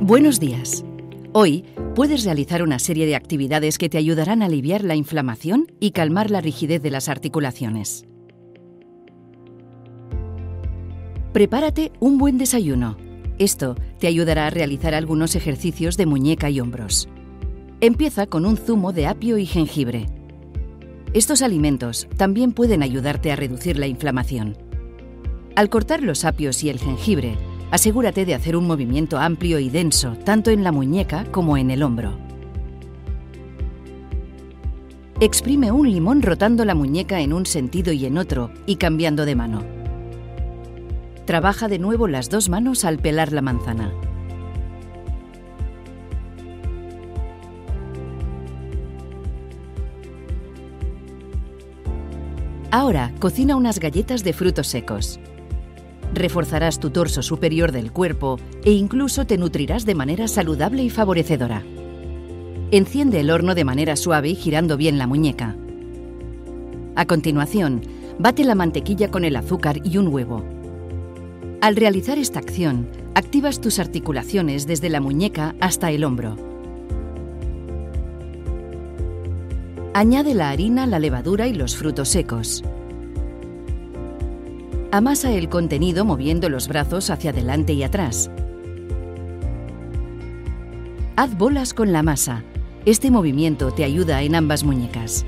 Buenos días. Hoy puedes realizar una serie de actividades que te ayudarán a aliviar la inflamación y calmar la rigidez de las articulaciones. Prepárate un buen desayuno. Esto te ayudará a realizar algunos ejercicios de muñeca y hombros. Empieza con un zumo de apio y jengibre. Estos alimentos también pueden ayudarte a reducir la inflamación. Al cortar los apios y el jengibre, asegúrate de hacer un movimiento amplio y denso tanto en la muñeca como en el hombro. Exprime un limón rotando la muñeca en un sentido y en otro y cambiando de mano. Trabaja de nuevo las dos manos al pelar la manzana. Ahora cocina unas galletas de frutos secos reforzarás tu torso superior del cuerpo e incluso te nutrirás de manera saludable y favorecedora. Enciende el horno de manera suave y girando bien la muñeca. A continuación, bate la mantequilla con el azúcar y un huevo. Al realizar esta acción, activas tus articulaciones desde la muñeca hasta el hombro. Añade la harina, la levadura y los frutos secos. Amasa el contenido moviendo los brazos hacia adelante y atrás. Haz bolas con la masa. Este movimiento te ayuda en ambas muñecas.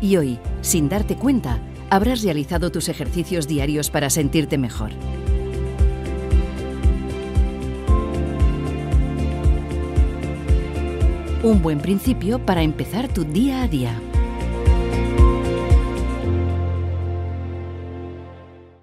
Y hoy, sin darte cuenta, habrás realizado tus ejercicios diarios para sentirte mejor. Un buen principio para empezar tu día a día.